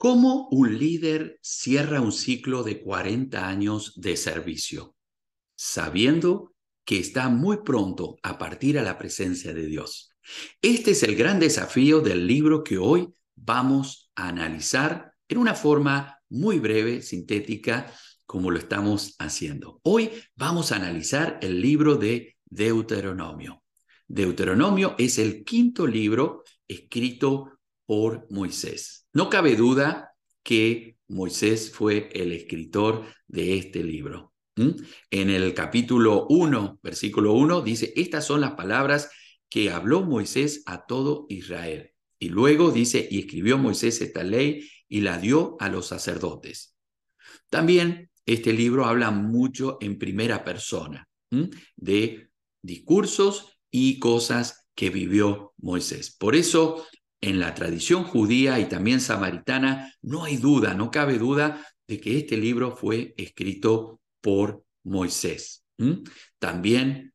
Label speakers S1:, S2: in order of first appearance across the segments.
S1: ¿Cómo un líder cierra un ciclo de 40 años de servicio? Sabiendo que está muy pronto a partir a la presencia de Dios. Este es el gran desafío del libro que hoy vamos a analizar en una forma muy breve, sintética, como lo estamos haciendo. Hoy vamos a analizar el libro de Deuteronomio. Deuteronomio es el quinto libro escrito por Moisés. No cabe duda que Moisés fue el escritor de este libro. En el capítulo 1, versículo 1, dice, estas son las palabras que habló Moisés a todo Israel. Y luego dice, y escribió Moisés esta ley y la dio a los sacerdotes. También este libro habla mucho en primera persona de discursos y cosas que vivió Moisés. Por eso, en la tradición judía y también samaritana, no hay duda, no cabe duda de que este libro fue escrito por Moisés. También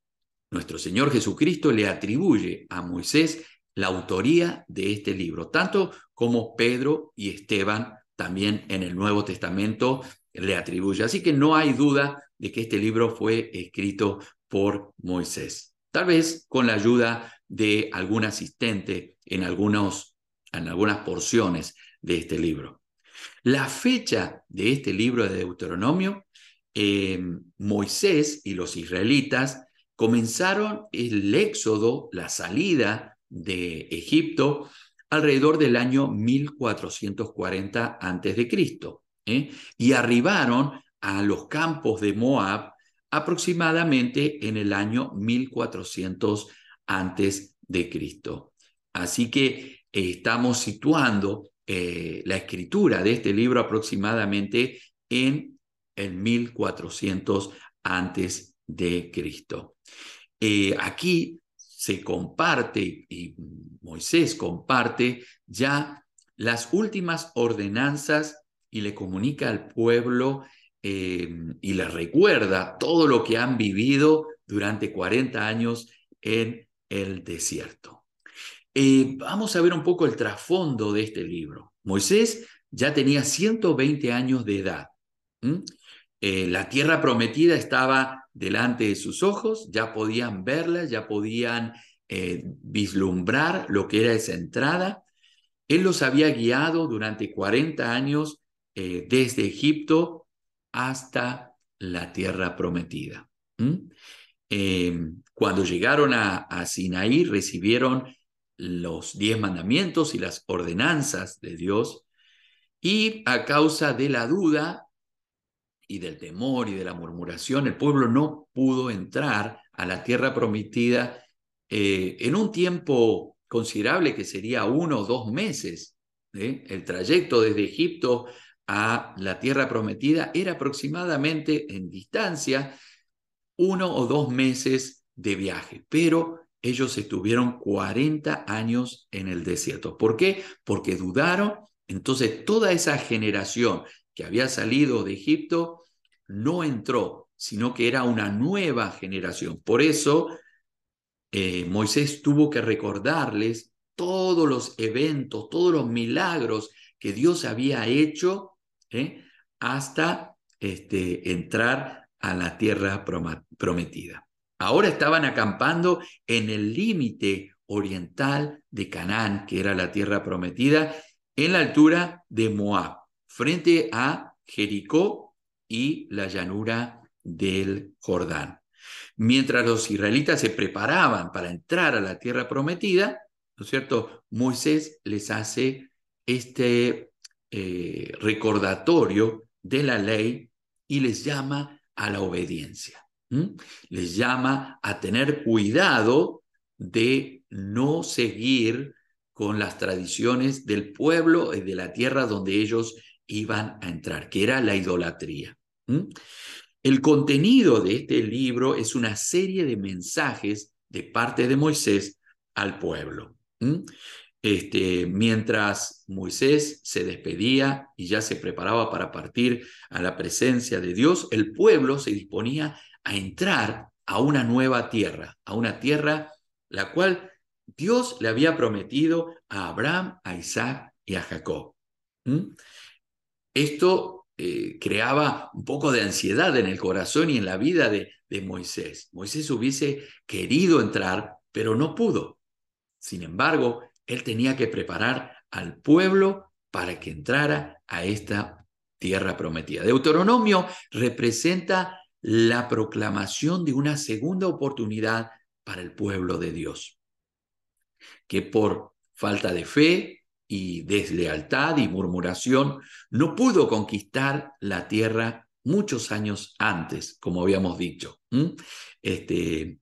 S1: nuestro Señor Jesucristo le atribuye a Moisés la autoría de este libro, tanto como Pedro y Esteban también en el Nuevo Testamento le atribuye. Así que no hay duda de que este libro fue escrito por Moisés. Tal vez con la ayuda de algún asistente en, algunos, en algunas porciones de este libro. La fecha de este libro de Deuteronomio, eh, Moisés y los israelitas comenzaron el éxodo, la salida de Egipto, alrededor del año 1440 a.C. ¿eh? y arribaron a los campos de Moab aproximadamente en el año 1400 antes de Cristo. Así que eh, estamos situando eh, la escritura de este libro aproximadamente en el 1400 antes de Cristo. Eh, aquí se comparte y Moisés comparte ya las últimas ordenanzas y le comunica al pueblo y le recuerda todo lo que han vivido durante 40 años en el desierto. Eh, vamos a ver un poco el trasfondo de este libro. Moisés ya tenía 120 años de edad. Eh, la tierra prometida estaba delante de sus ojos, ya podían verla, ya podían eh, vislumbrar lo que era esa entrada. Él los había guiado durante 40 años desde Egipto hasta la tierra prometida. Em, cuando llegaron a, Sinaí, recibieron los diez mandamientos y las ordenanzas de Dios, y a causa de la duda y del temor y de la murmuración, el pueblo no pudo entrar a la tierra prometida eh, en un tiempo considerable que sería uno o dos meses. El trayecto desde Egipto a la tierra prometida era aproximadamente en distancia uno o dos meses de viaje, pero ellos estuvieron 40 años en el desierto. ¿Por qué? Porque dudaron. Entonces toda esa generación que había salido de Egipto no entró, sino que era una nueva generación. Por eso eh, Moisés tuvo que recordarles todos los eventos, todos los milagros que Dios había hecho ¿eh? hasta este, entrar a la tierra prometida. Ahora estaban acampando en el límite oriental de Canaán, que era la tierra prometida, en la altura de Moab, frente a Jericó y la llanura del Jordán. Mientras los israelitas se preparaban para entrar a la tierra prometida, ¿no es cierto? Moisés les hace este eh, recordatorio de la ley y les llama a la obediencia. Les llama a tener cuidado de no seguir con las tradiciones del pueblo y de la tierra donde ellos iban a entrar, que era la idolatría. El contenido de este libro es una serie de mensajes de parte de Moisés al pueblo. Este, mientras Moisés se despedía y ya se preparaba para partir a la presencia de Dios, el pueblo se disponía a entrar a una nueva tierra, a una tierra la cual Dios le había prometido a Abraham, a Isaac y a Jacob. Esto eh, creaba un poco de ansiedad en el corazón y en la vida de Moisés. Moisés hubiese querido entrar, pero no pudo. Sin embargo, él tenía que preparar al pueblo para que entrara a esta tierra prometida. Deuteronomio representa la proclamación de una segunda oportunidad para el pueblo de Dios, que por falta de fe y deslealtad y murmuración no pudo conquistar la tierra muchos años antes, como habíamos dicho. Este,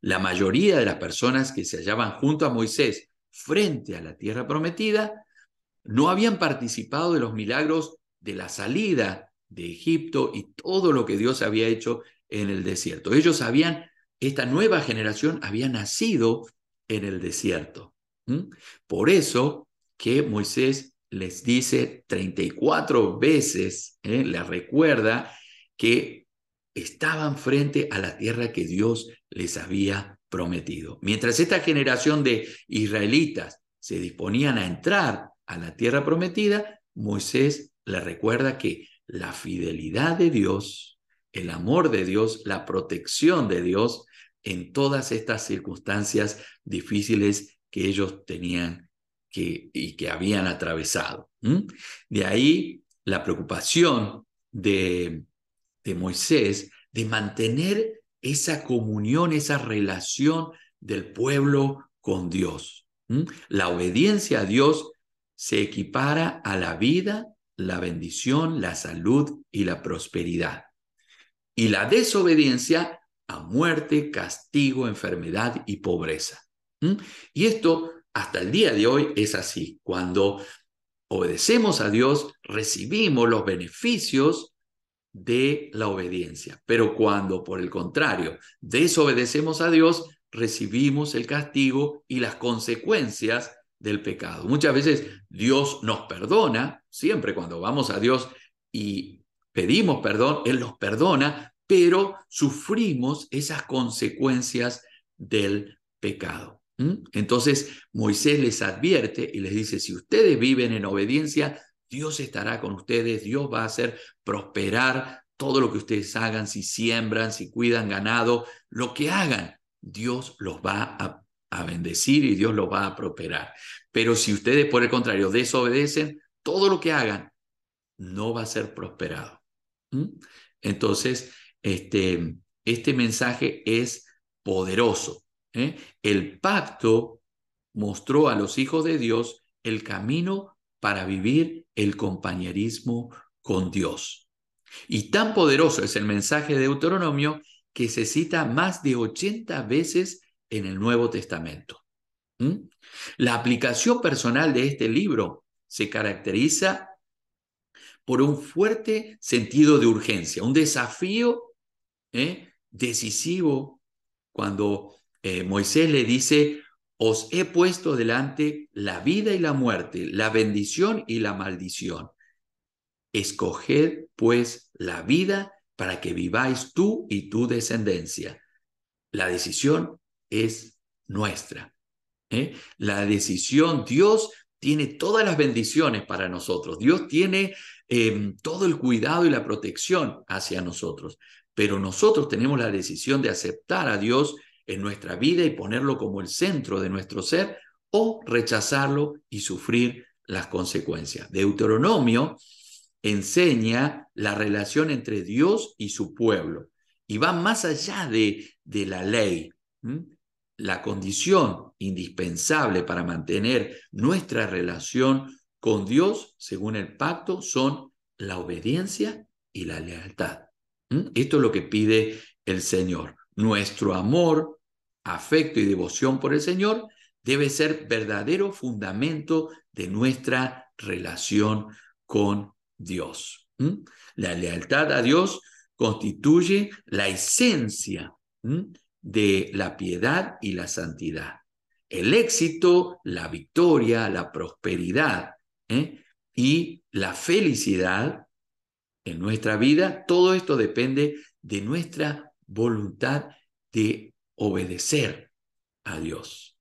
S1: la mayoría de las personas que se hallaban junto a Moisés frente a la tierra prometida no habían participado de los milagros de la salida de Egipto y todo lo que Dios había hecho en el desierto. Ellos habían, esta nueva generación había nacido en el desierto. Por eso que Moisés les dice 34 veces, ¿eh? les recuerda que estaban frente a la tierra que Dios les había prometido. Mientras esta generación de israelitas se disponían a entrar a la tierra prometida, Moisés le recuerda que la fidelidad de Dios, el amor de Dios, la protección de Dios en todas estas circunstancias difíciles que ellos tenían que, y que habían atravesado. De ahí la preocupación de, de Moisés de mantener esa comunión, esa relación del pueblo con Dios. La obediencia a Dios se equipara a la vida, la bendición, la salud y la prosperidad. Y la desobediencia a muerte, castigo, enfermedad y pobreza. Y esto hasta el día de hoy es así. Cuando obedecemos a Dios, recibimos los beneficios de la obediencia. Pero cuando, por el contrario, desobedecemos a Dios, recibimos el castigo y las consecuencias del pecado. Muchas veces Dios nos perdona, siempre cuando vamos a Dios y pedimos perdón, Él nos perdona, pero sufrimos esas consecuencias del pecado. Entonces Moisés les advierte y les dice, si ustedes viven en obediencia, Dios estará con ustedes, Dios va a hacer prosperar todo lo que ustedes hagan, si siembran, si cuidan ganado, lo que hagan, Dios los va a, bendecir y Dios los va a prosperar. Pero si ustedes, por el contrario, desobedecen, todo lo que hagan no va a ser prosperado. Entonces, este, este mensaje es poderoso. ¿eh? El pacto mostró a los hijos de Dios el camino para vivir el compañerismo con Dios. Y tan poderoso es el mensaje de Deuteronomio que se cita más de 80 veces en el Nuevo Testamento. ¿Mm? La aplicación personal de este libro se caracteriza por un fuerte sentido de urgencia, un desafío ¿eh? decisivo cuando eh, Moisés le dice, os he puesto delante la vida y la muerte, la bendición y la maldición. Escoged pues la vida para que viváis tú y tu descendencia. La decisión es nuestra. ¿eh? La decisión, Dios tiene todas las bendiciones para nosotros. Dios tiene em, todo el cuidado y la protección hacia nosotros. Pero nosotros tenemos la decisión de aceptar a Dios en nuestra vida y ponerlo como el centro de nuestro ser o rechazarlo y sufrir las consecuencias. Deuteronomio enseña la relación entre Dios y su pueblo y va más allá de, de la ley. La condición indispensable para mantener nuestra relación con Dios, según el pacto, son la obediencia y la lealtad. Esto es lo que pide el Señor. Nuestro amor afecto y devoción por el Señor debe ser verdadero fundamento de nuestra relación con Dios. La lealtad a Dios constituye la esencia de la piedad y la santidad. El éxito, la victoria, la prosperidad ¿eh? y la felicidad en nuestra vida, todo esto depende de nuestra voluntad de obedecer a Dios.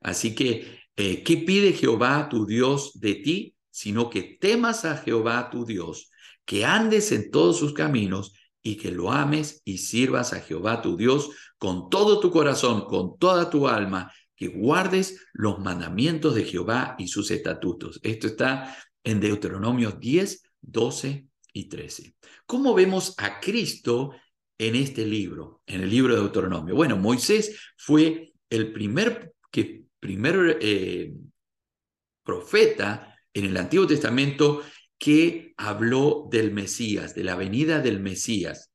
S1: Así que, eh, ¿qué pide Jehová tu Dios de ti? sino que temas a Jehová tu Dios, que andes en todos sus caminos y que lo ames y sirvas a Jehová tu Dios con todo tu corazón, con toda tu alma, que guardes los mandamientos de Jehová y sus estatutos. Esto está en Deuteronomio 10, 12 y 13. ¿Cómo vemos a Cristo en este libro, en el libro de Deuteronomio? Bueno, Moisés fue el primer, que, primer eh, profeta en el Antiguo Testamento que habló del Mesías, de la venida del Mesías,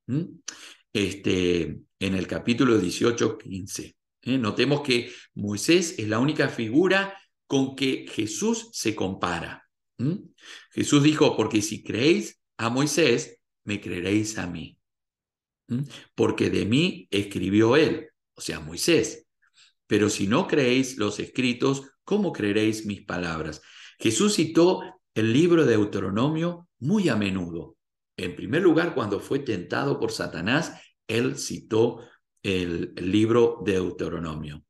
S1: este, en el capítulo 18, 15. ¿eh? Notemos que Moisés es la única figura con que Jesús se compara. Jesús dijo, porque si creéis a Moisés, me creeréis a mí. Porque de mí escribió él, o sea, Moisés. Pero si no creéis los escritos, ¿cómo creeréis mis palabras? Jesús citó el libro de Deuteronomio muy a menudo. En primer lugar, cuando fue tentado por Satanás, él citó el, libro de Deuteronomio.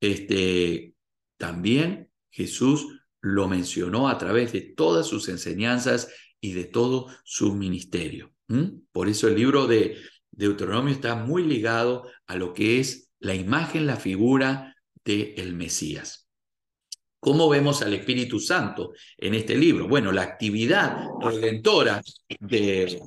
S1: Este, también Jesús lo mencionó a través de todas sus enseñanzas y de todo su ministerio. Por eso el libro de Deuteronomio está muy ligado a lo que es la imagen, la figura del el Mesías. ¿Cómo vemos al Espíritu Santo en este libro? Bueno, la actividad redentora de,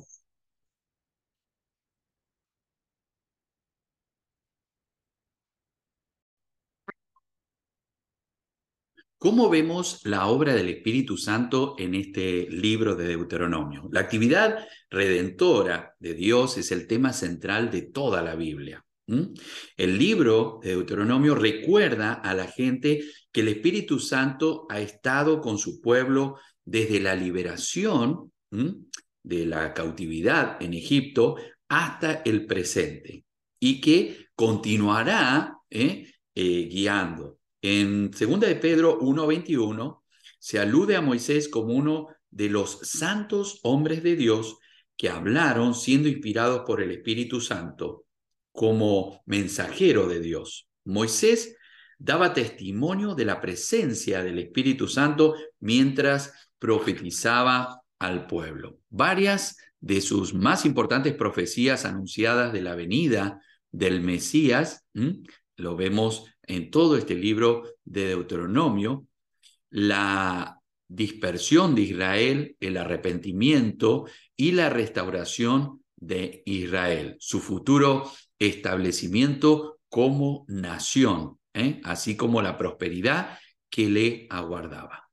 S1: ¿Cómo vemos la obra del Espíritu Santo en este libro de Deuteronomio? La actividad redentora de Dios es el tema central de toda la Biblia. El libro de Deuteronomio recuerda a la gente que el Espíritu Santo ha estado con su pueblo desde la liberación de la cautividad en Egipto hasta el presente y que continuará ¿eh? Eh, guiando en 2 de Pedro 1.21 se alude a Moisés como uno de los santos hombres de Dios que hablaron siendo inspirados por el Espíritu Santo como mensajero de Dios. Moisés daba testimonio de la presencia del Espíritu Santo mientras profetizaba al pueblo. Varias de sus más importantes profecías anunciadas de la venida del Mesías, lo vemos en todo este libro de Deuteronomio, la dispersión de Israel, el arrepentimiento y la restauración de Israel, su futuro establecimiento como nación, ¿eh? así como la prosperidad que le aguardaba.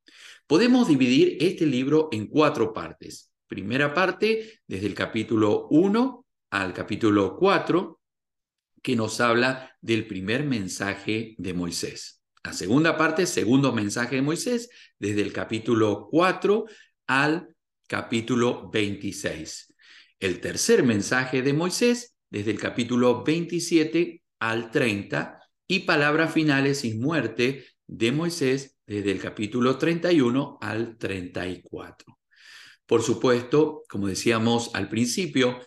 S1: Podemos dividir este libro en cuatro partes. Primera parte, desde el capítulo 1 al capítulo 4, que nos habla del primer mensaje de Moisés. La segunda parte, segundo mensaje de Moisés, desde el capítulo 4 al capítulo 26. El tercer mensaje de Moisés, desde el capítulo 27 al 30, y palabras finales y muerte de Moisés, desde el capítulo 31 al 34. Por supuesto, como decíamos al principio,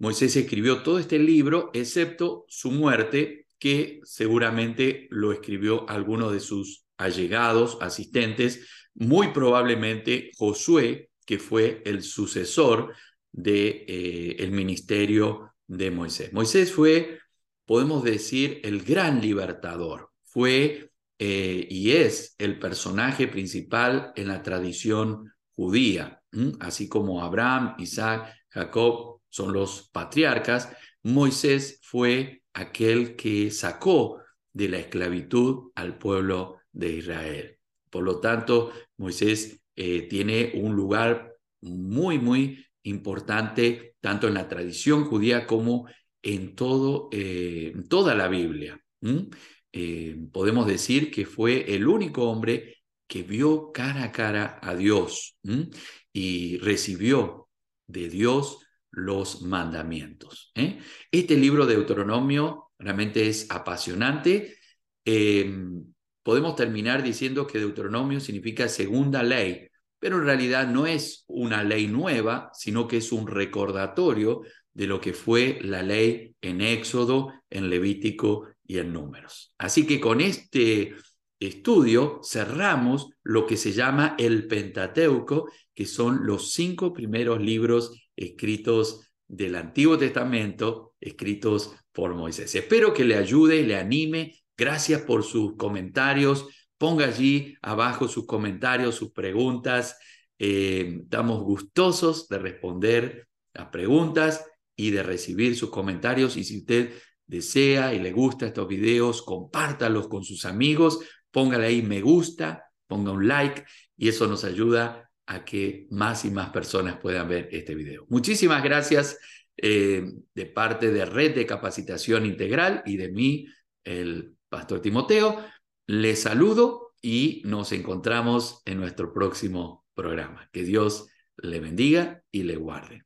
S1: Moisés escribió todo este libro, excepto su muerte, que seguramente lo escribió alguno de sus allegados, asistentes, muy probablemente Josué, que fue el sucesor del de, eh, el ministerio de Moisés. Moisés fue, podemos decir, el gran libertador, fue eh, y es el personaje principal en la tradición judía, así como Abraham, Isaac, Jacob son los patriarcas, Moisés fue aquel que sacó de la esclavitud al pueblo de Israel. Por lo tanto, Moisés eh, tiene un lugar muy, muy importante tanto en la tradición judía como en todo, eh, toda la Biblia. Eh, podemos decir que fue el único hombre que vio cara a cara a Dios y recibió de Dios los mandamientos. ¿eh? Este libro de Deuteronomio realmente es apasionante. Em, podemos terminar diciendo que Deuteronomio significa segunda ley, pero en realidad no es una ley nueva, sino que es un recordatorio de lo que fue la ley en Éxodo, en Levítico y en Números. Así que con este estudio cerramos lo que se llama el Pentateuco, que son los cinco primeros libros escritos del Antiguo Testamento, escritos por Moisés. Espero que le ayude, le anime. Gracias por sus comentarios. Ponga allí abajo sus comentarios, sus preguntas. Eh, estamos gustosos de responder las preguntas y de recibir sus comentarios. Y si usted desea y le gusta estos videos, compártalos con sus amigos, póngale ahí me gusta, ponga un like y eso nos ayuda a que más y más personas puedan ver este video. Muchísimas gracias eh, de parte de Red de Capacitación Integral y de mí, el Pastor Timoteo. Les saludo y nos encontramos en nuestro próximo programa. Que Dios le bendiga y le guarde.